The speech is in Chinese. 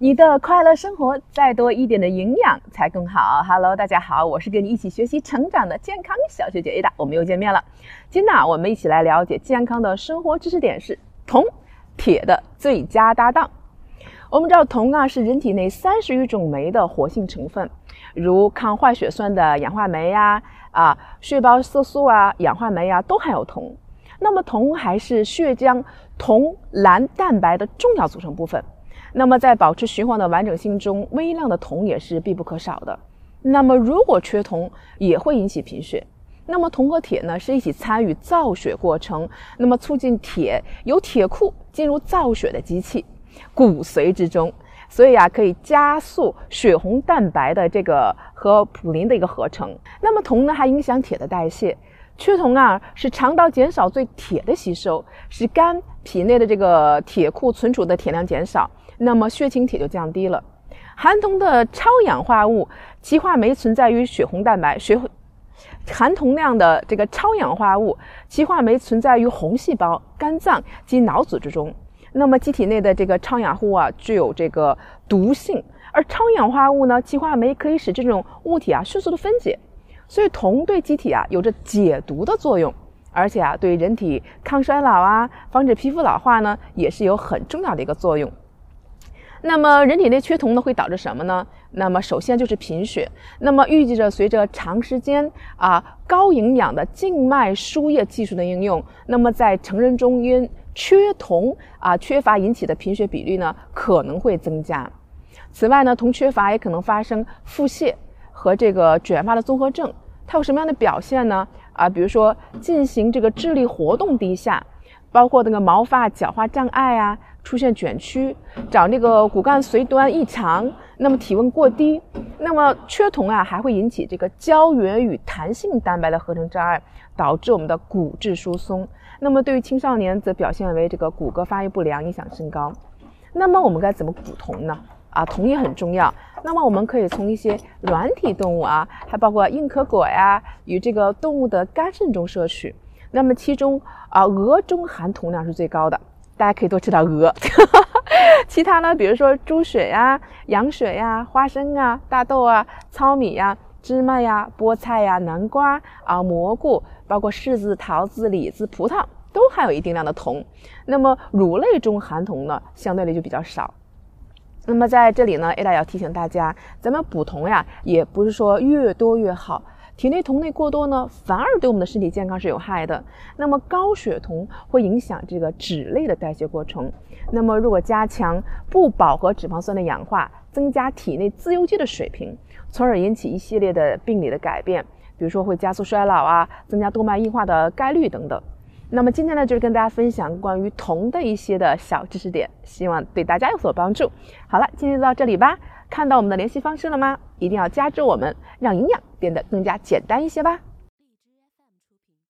你的快乐生活，再多一点的营养才更好。Hello，大家好，我是跟你一起学习成长的健康小学姐 Ada，我们又见面了。今天呢，我们一起来了解健康的生活知识点是铜、铁的最佳搭档。我们知道铜啊是人体内三十余种酶的活性成分，如抗坏血酸的氧化酶呀、啊血胞色素啊、氧化酶啊都含有铜。那么铜还是血浆铜蓝蛋白的重要组成部分。那么在保持循环的完整性中，微量的铜也是必不可少的。那么如果缺铜，也会引起贫血。那么铜和铁呢是一起参与造血过程，那么促进铁由铁库进入造血的机器，骨髓之中，所以啊可以加速血红蛋白的这个和普林的一个合成。那么铜呢还影响铁的代谢。缺铜啊，使肠道减少对铁的吸收，使肝脾内的这个铁库存储的铁量减少，那么血清铁就降低了。含铜的超氧化物歧化酶存在于血红蛋白，血含铜量的这个超氧化物歧化酶存在于红细胞、肝脏及脑组织中。那么机体内的这个超氧化物啊，具有这个毒性，而超氧化物呢，歧化酶可以使这种物体啊迅速的分解。所以铜对机体啊有着解毒的作用，而且啊对人体抗衰老啊、防止皮肤老化呢也是有很重要的一个作用。那么人体内缺铜呢会导致什么呢？那么首先就是贫血。那么预计着随着长时间啊高营养的静脉输液技术的应用，那么在成人中因缺铜啊缺乏引起的贫血比率呢可能会增加。此外呢，铜缺乏也可能发生腹泻。和这个卷发的综合症，它有什么样的表现呢？啊，比如说进行这个智力活动低下，包括那个毛发角化障碍啊，出现卷曲，长这个骨干髓端异常，那么体温过低，那么缺铜啊，还会引起这个胶原与弹性蛋白的合成障碍，导致我们的骨质疏松。那么对于青少年，则表现为这个骨骼发育不良，影响身高。那么我们该怎么补铜呢？啊，铜也很重要。那么我们可以从一些软体动物啊，还包括硬壳果呀，与这个动物的肝肾中摄取。那么其中啊，鹅中含铜量是最高的，大家可以多吃点鹅。其他呢，比如说猪血呀、羊血呀、花生啊、大豆啊、糙米呀、芝麻呀、菠菜呀、南瓜啊、蘑菇，包括柿子、桃子、李子、葡萄，都含有一定量的铜。那么乳类中含铜呢，相对的就比较少。那么在这里呢，Ada 要提醒大家，咱们补铜呀，也不是说越多越好。体内铜类过多呢，反而对我们的身体健康是有害的。那么高血铜会影响这个脂类的代谢过程。那么如果加强不饱和脂肪酸的氧化，增加体内自由基的水平，从而引起一系列的病理的改变，比如说会加速衰老啊，增加动脉硬化的概率等等。那么今天呢，就是跟大家分享关于铜的一些的小知识点，希望对大家有所帮助。好了，今天就到这里吧。看到我们的联系方式了吗？一定要加注我们，让营养变得更加简单一些吧。